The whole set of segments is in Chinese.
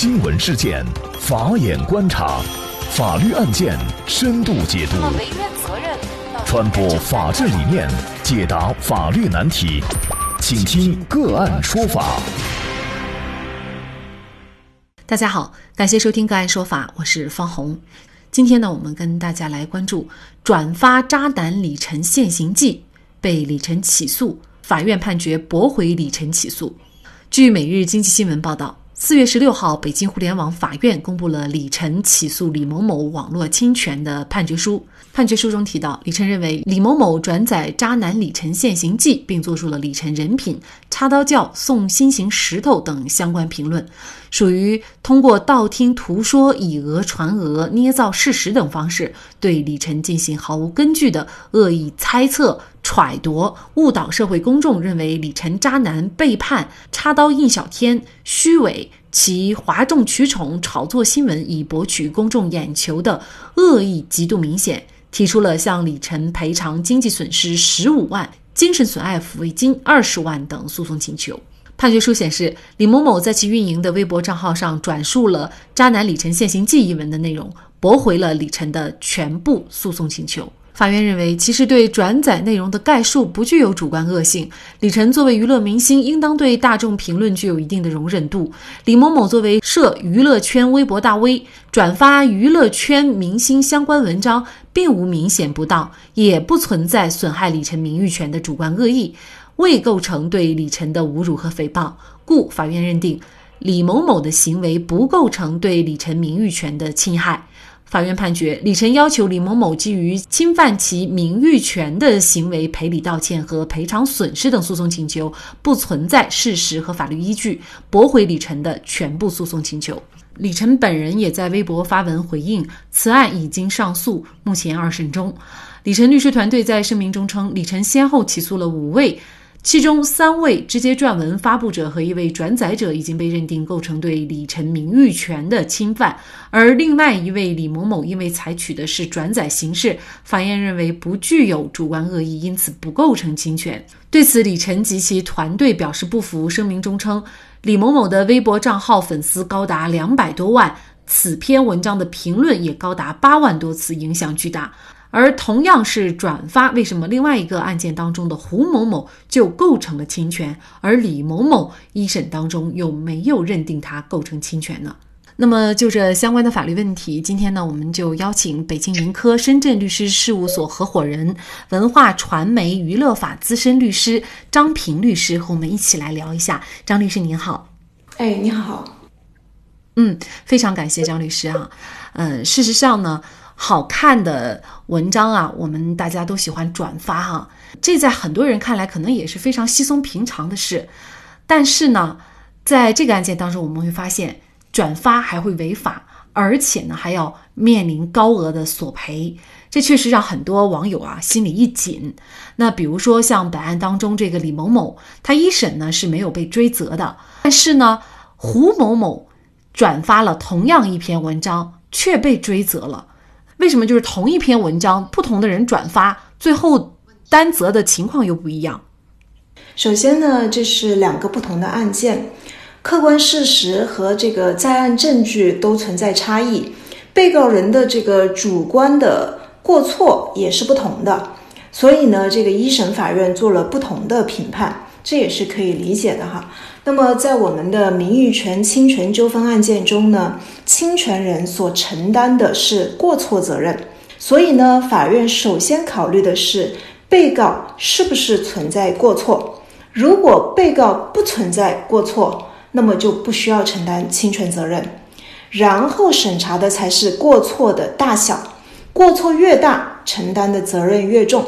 新闻事件，法眼观察，法律案件深度解读，传播法治理念，解答法律难题，请听个案说法。大家好，感谢收听个案说法，我是方红。今天呢，我们跟大家来关注转发渣男李晨现行记被李晨起诉，法院判决驳回李晨起诉。据《每日经济新闻》报道，四月十六号，北京互联网法院公布了李晨起诉李某某网络侵权的判决书。判决书中提到，李晨认为李某某转载渣男李晨现行记，并作出了李晨人品、插刀教、送心形石头等相关评论，属于通过道听途说、以讹传讹、捏造事实等方式，对李晨进行毫无根据的恶意猜测。揣度、误导社会公众，认为李晨渣男、背叛、插刀印小天、虚伪，其哗众取宠、炒作新闻以博取公众眼球的恶意极度明显，提出了向李晨赔偿经济损失十五万、精神损害抚慰金二十万等诉讼请求。判决书显示，李某某在其运营的微博账号上转述了“渣男李晨现行记”一文的内容，驳回了李晨的全部诉讼请求。法院认为，其实对转载内容的概述不具有主观恶性。李晨作为娱乐明星，应当对大众评论具有一定的容忍度。李某某作为涉娱乐圈微博大 V，转发娱乐圈明星相关文章，并无明显不当，也不存在损害李晨名誉权的主观恶意，未构成对李晨的侮辱和诽谤，故法院认定李某某的行为不构成对李晨名誉权的侵害。法院判决李晨要求李某某基于侵犯其名誉权的行为赔礼道歉和赔偿损失等诉讼请求不存在事实和法律依据，驳回李晨的全部诉讼请求。李晨本人也在微博发文回应，此案已经上诉，目前二审中。李晨律师团队在声明中称，李晨先后起诉了五位。其中三位直接撰文发布者和一位转载者已经被认定构成对李晨名誉权的侵犯，而另外一位李某某因为采取的是转载形式，法院认为不具有主观恶意，因此不构成侵权。对此，李晨及其团队表示不服，声明中称，李某某的微博账号粉丝高达两百多万，此篇文章的评论也高达八万多次，影响巨大。而同样是转发，为什么另外一个案件当中的胡某某就构成了侵权，而李某某一审当中又没有认定他构成侵权呢？那么就这相关的法律问题，今天呢，我们就邀请北京盈科深圳律师事务所合伙人、文化传媒娱乐法资深律师张平律师和我们一起来聊一下。张律师您好，哎，你好，嗯，非常感谢张律师啊，嗯，事实上呢。好看的文章啊，我们大家都喜欢转发哈，这在很多人看来可能也是非常稀松平常的事。但是呢，在这个案件当中，我们会发现转发还会违法，而且呢还要面临高额的索赔，这确实让很多网友啊心里一紧。那比如说像本案当中这个李某某，他一审呢是没有被追责的，但是呢胡某某转发了同样一篇文章却被追责了。为什么就是同一篇文章，不同的人转发，最后担责的情况又不一样？首先呢，这是两个不同的案件，客观事实和这个在案证据都存在差异，被告人的这个主观的过错也是不同的，所以呢，这个一审法院做了不同的评判，这也是可以理解的哈。那么，在我们的名誉权侵权纠纷案件中呢，侵权人所承担的是过错责任，所以呢，法院首先考虑的是被告是不是存在过错。如果被告不存在过错，那么就不需要承担侵权责任。然后审查的才是过错的大小，过错越大，承担的责任越重。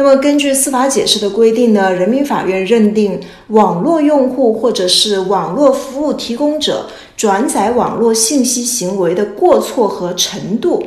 那么，根据司法解释的规定呢，人民法院认定网络用户或者是网络服务提供者转载网络信息行为的过错和程度，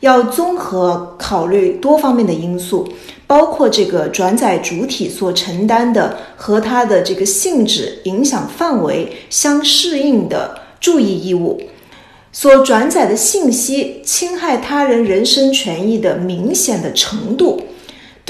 要综合考虑多方面的因素，包括这个转载主体所承担的和他的这个性质、影响范围相适应的注意义务，所转载的信息侵害他人人身权益的明显的程度。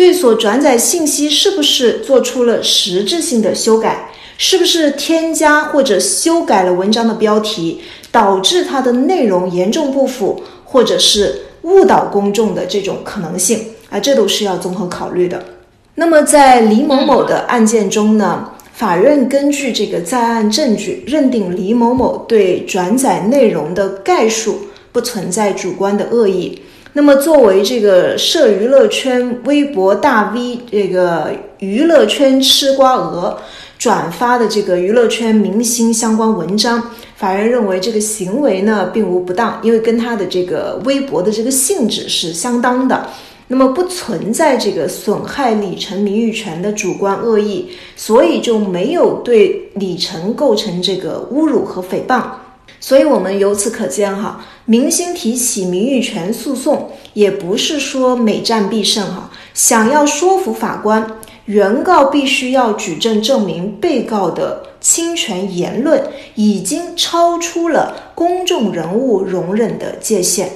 对所转载信息是不是做出了实质性的修改，是不是添加或者修改了文章的标题，导致它的内容严重不符，或者是误导公众的这种可能性啊，这都是要综合考虑的。那么在李某某的案件中呢，法院根据这个在案证据，认定李某某对转载内容的概述不存在主观的恶意。那么作为这个涉娱乐圈微博大 V 这个娱乐圈吃瓜鹅转发的这个娱乐圈明星相关文章，法院认为这个行为呢并无不当，因为跟他的这个微博的这个性质是相当的。那么不存在这个损害李晨名誉权的主观恶意，所以就没有对李晨构成这个侮辱和诽谤。所以我们由此可见，哈，明星提起名誉权诉讼也不是说每战必胜，哈。想要说服法官，原告必须要举证证明被告的侵权言论已经超出了公众人物容忍的界限。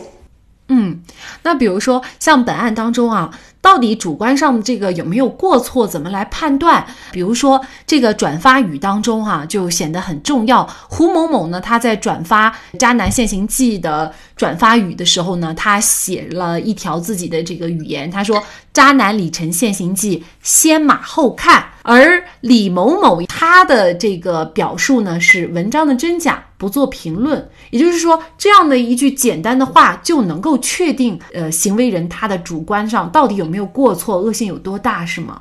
嗯，那比如说像本案当中啊，到底主观上的这个有没有过错，怎么来判断？比如说这个转发语当中哈，就显得很重要。胡某某呢，他在转发《渣男现行记》的转发语的时候呢，他写了一条自己的这个语言，他说：“渣男李晨现行记，先马后看。”而李某某他的这个表述呢，是文章的真假不做评论。也就是说，这样的一句简单的话就能够确定，呃，行为人他的主观上到底有没有过错，恶性有多大，是吗？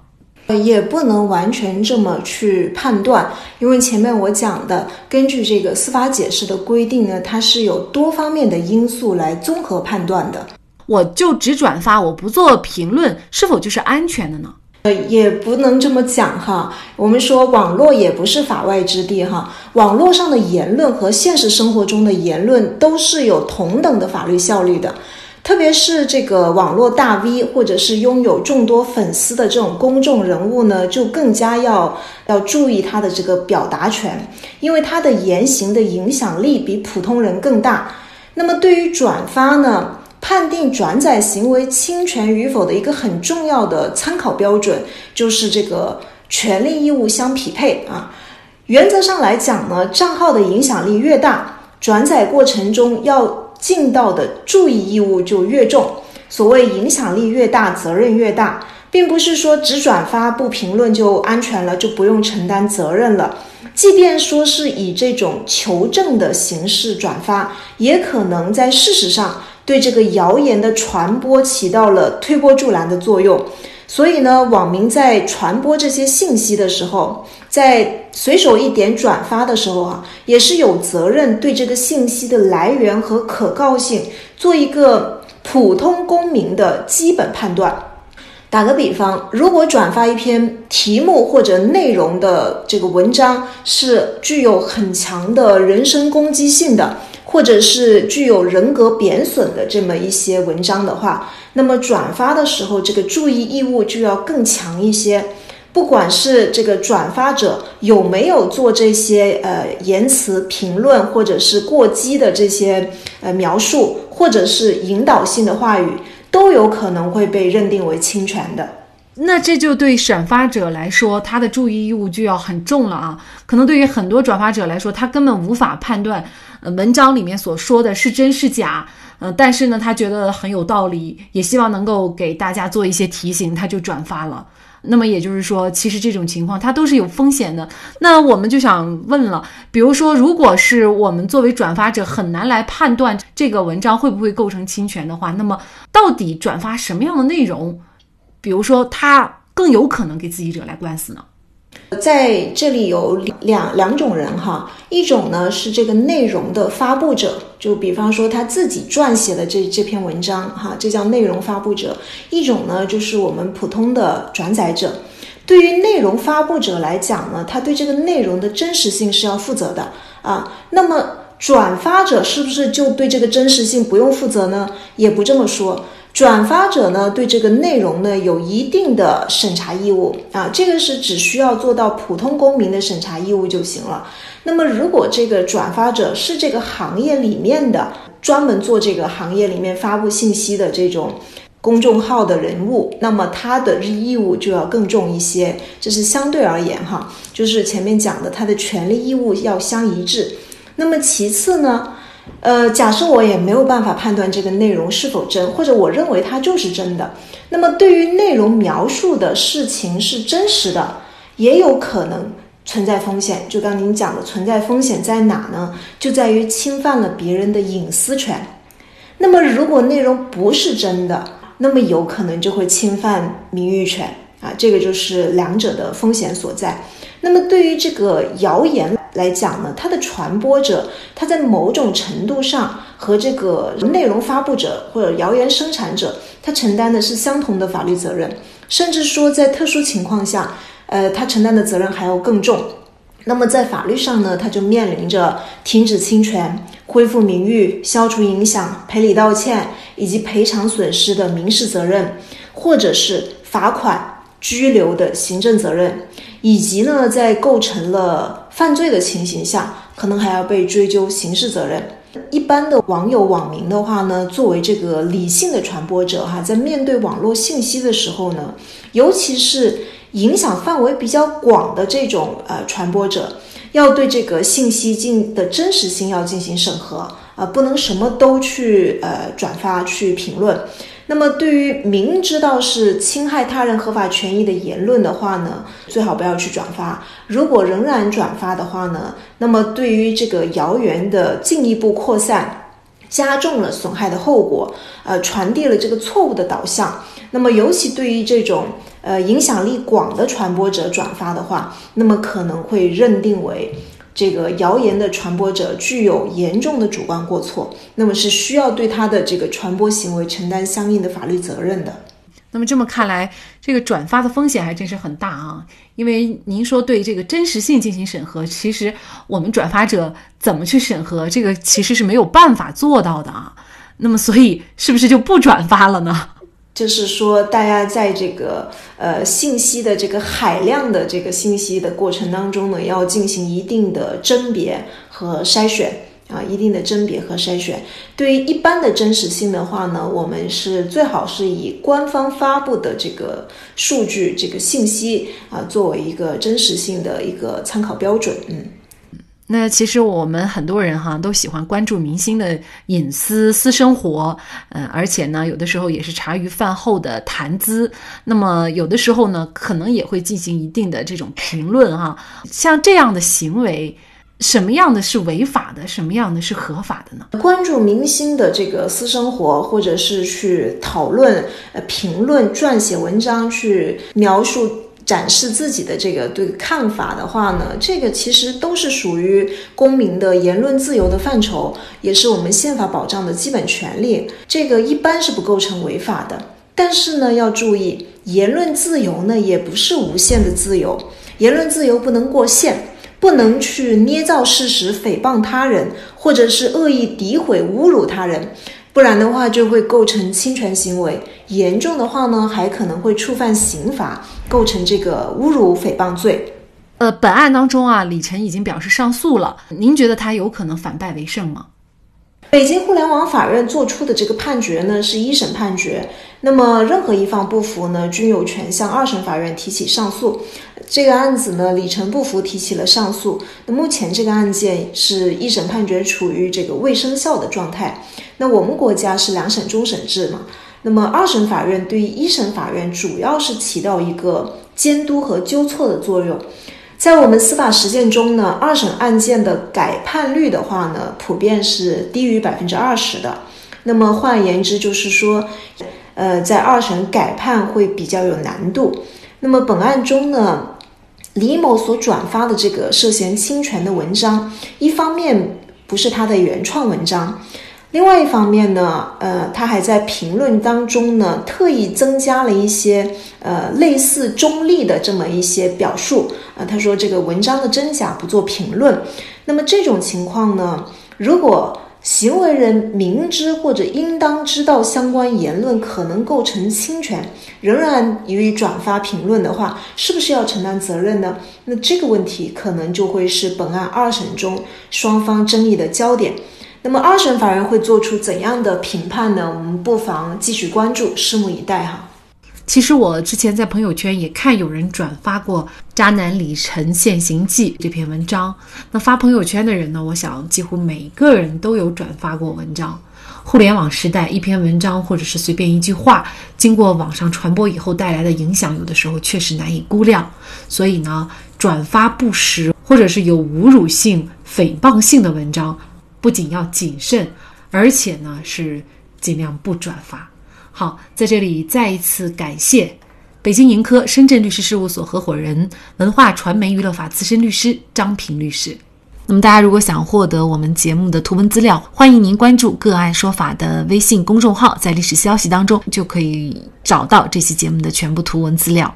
也不能完全这么去判断，因为前面我讲的，根据这个司法解释的规定呢，它是有多方面的因素来综合判断的。我就只转发，我不做评论，是否就是安全的呢？呃，也不能这么讲哈。我们说网络也不是法外之地哈。网络上的言论和现实生活中的言论都是有同等的法律效力的。特别是这个网络大 V 或者是拥有众多粉丝的这种公众人物呢，就更加要要注意他的这个表达权，因为他的言行的影响力比普通人更大。那么对于转发呢？判定转载行为侵权与否的一个很重要的参考标准，就是这个权利义务相匹配啊。原则上来讲呢，账号的影响力越大，转载过程中要尽到的注意义务就越重。所谓影响力越大，责任越大，并不是说只转发不评论就安全了，就不用承担责任了。即便说是以这种求证的形式转发，也可能在事实上。对这个谣言的传播起到了推波助澜的作用，所以呢，网民在传播这些信息的时候，在随手一点转发的时候啊，也是有责任对这个信息的来源和可靠性做一个普通公民的基本判断。打个比方，如果转发一篇题目或者内容的这个文章是具有很强的人身攻击性的。或者是具有人格贬损的这么一些文章的话，那么转发的时候，这个注意义务就要更强一些。不管是这个转发者有没有做这些呃言辞评论，或者是过激的这些呃描述，或者是引导性的话语，都有可能会被认定为侵权的。那这就对转发者来说，他的注意义务就要很重了啊！可能对于很多转发者来说，他根本无法判断，呃，文章里面所说的是真是假，呃，但是呢，他觉得很有道理，也希望能够给大家做一些提醒，他就转发了。那么也就是说，其实这种情况它都是有风险的。那我们就想问了，比如说，如果是我们作为转发者很难来判断这个文章会不会构成侵权的话，那么到底转发什么样的内容？比如说，它更有可能给自己惹来官司呢。在这里有两两种人哈，一种呢是这个内容的发布者，就比方说他自己撰写的这这篇文章哈，这叫内容发布者；一种呢就是我们普通的转载者。对于内容发布者来讲呢，他对这个内容的真实性是要负责的啊。那么转发者是不是就对这个真实性不用负责呢？也不这么说。转发者呢，对这个内容呢有一定的审查义务啊，这个是只需要做到普通公民的审查义务就行了。那么，如果这个转发者是这个行业里面的专门做这个行业里面发布信息的这种公众号的人物，那么他的义务就要更重一些。这是相对而言哈，就是前面讲的他的权利义务要相一致。那么其次呢？呃，假设我也没有办法判断这个内容是否真，或者我认为它就是真的，那么对于内容描述的事情是真实的，也有可能存在风险。就刚您讲的，存在风险在哪呢？就在于侵犯了别人的隐私权。那么如果内容不是真的，那么有可能就会侵犯名誉权啊，这个就是两者的风险所在。那么对于这个谣言来讲呢，它的传播者，他在某种程度上和这个内容发布者或者谣言生产者，他承担的是相同的法律责任，甚至说在特殊情况下，呃，他承担的责任还要更重。那么在法律上呢，他就面临着停止侵权、恢复名誉、消除影响、赔礼道歉以及赔偿损失的民事责任，或者是罚款、拘留的行政责任。以及呢，在构成了犯罪的情形下，可能还要被追究刑事责任。一般的网友网民的话呢，作为这个理性的传播者哈，在面对网络信息的时候呢，尤其是影响范围比较广的这种呃传播者，要对这个信息进的真实性要进行审核啊，不能什么都去呃转发去评论。那么，对于明知道是侵害他人合法权益的言论的话呢，最好不要去转发。如果仍然转发的话呢，那么对于这个谣言的进一步扩散，加重了损害的后果，呃，传递了这个错误的导向。那么，尤其对于这种呃影响力广的传播者转发的话，那么可能会认定为。这个谣言的传播者具有严重的主观过错，那么是需要对他的这个传播行为承担相应的法律责任的。那么这么看来，这个转发的风险还真是很大啊！因为您说对这个真实性进行审核，其实我们转发者怎么去审核，这个其实是没有办法做到的啊。那么所以是不是就不转发了呢？就是说，大家在这个呃信息的这个海量的这个信息的过程当中呢，要进行一定的甄别和筛选啊，一定的甄别和筛选。对于一般的真实性的话呢，我们是最好是以官方发布的这个数据、这个信息啊，作为一个真实性的一个参考标准，嗯。那其实我们很多人哈都喜欢关注明星的隐私私生活，嗯，而且呢，有的时候也是茶余饭后的谈资。那么有的时候呢，可能也会进行一定的这种评论哈。像这样的行为，什么样的是违法的，什么样的是合法的呢？关注明星的这个私生活，或者是去讨论、呃评论、撰写文章去描述。展示自己的这个对看法的话呢，这个其实都是属于公民的言论自由的范畴，也是我们宪法保障的基本权利。这个一般是不构成违法的。但是呢，要注意，言论自由呢也不是无限的自由，言论自由不能过线，不能去捏造事实、诽谤他人，或者是恶意诋毁、侮辱他人。不然的话，就会构成侵权行为，严重的话呢，还可能会触犯刑法，构成这个侮辱诽谤罪。呃，本案当中啊，李晨已经表示上诉了，您觉得他有可能反败为胜吗？北京互联网法院作出的这个判决呢，是一审判决。那么任何一方不服呢，均有权向二审法院提起上诉。这个案子呢，李晨不服，提起了上诉。那目前这个案件是一审判决处于这个未生效的状态。那我们国家是两审终审制嘛？那么二审法院对于一审法院主要是起到一个监督和纠错的作用。在我们司法实践中呢，二审案件的改判率的话呢，普遍是低于百分之二十的。那么换言之，就是说，呃，在二审改判会比较有难度。那么本案中呢，李某所转发的这个涉嫌侵权的文章，一方面不是他的原创文章。另外一方面呢，呃，他还在评论当中呢，特意增加了一些呃类似中立的这么一些表述啊。他说这个文章的真假不做评论。那么这种情况呢，如果行为人明知或者应当知道相关言论可能构成侵权，仍然予以转发评论的话，是不是要承担责任呢？那这个问题可能就会是本案二审中双方争议的焦点。那么二审法院会做出怎样的评判呢？我们不妨继续关注，拭目以待哈。其实我之前在朋友圈也看有人转发过《渣男李晨现形记》这篇文章。那发朋友圈的人呢，我想几乎每个人都有转发过文章。互联网时代，一篇文章或者是随便一句话，经过网上传播以后带来的影响，有的时候确实难以估量。所以呢，转发不实或者是有侮辱性、诽谤性的文章，不仅要谨慎，而且呢是尽量不转发。好，在这里再一次感谢北京盈科深圳律师事务所合伙人、文化传媒娱乐法资深律师张平律师。那么，大家如果想获得我们节目的图文资料，欢迎您关注“个案说法”的微信公众号，在历史消息当中就可以找到这期节目的全部图文资料。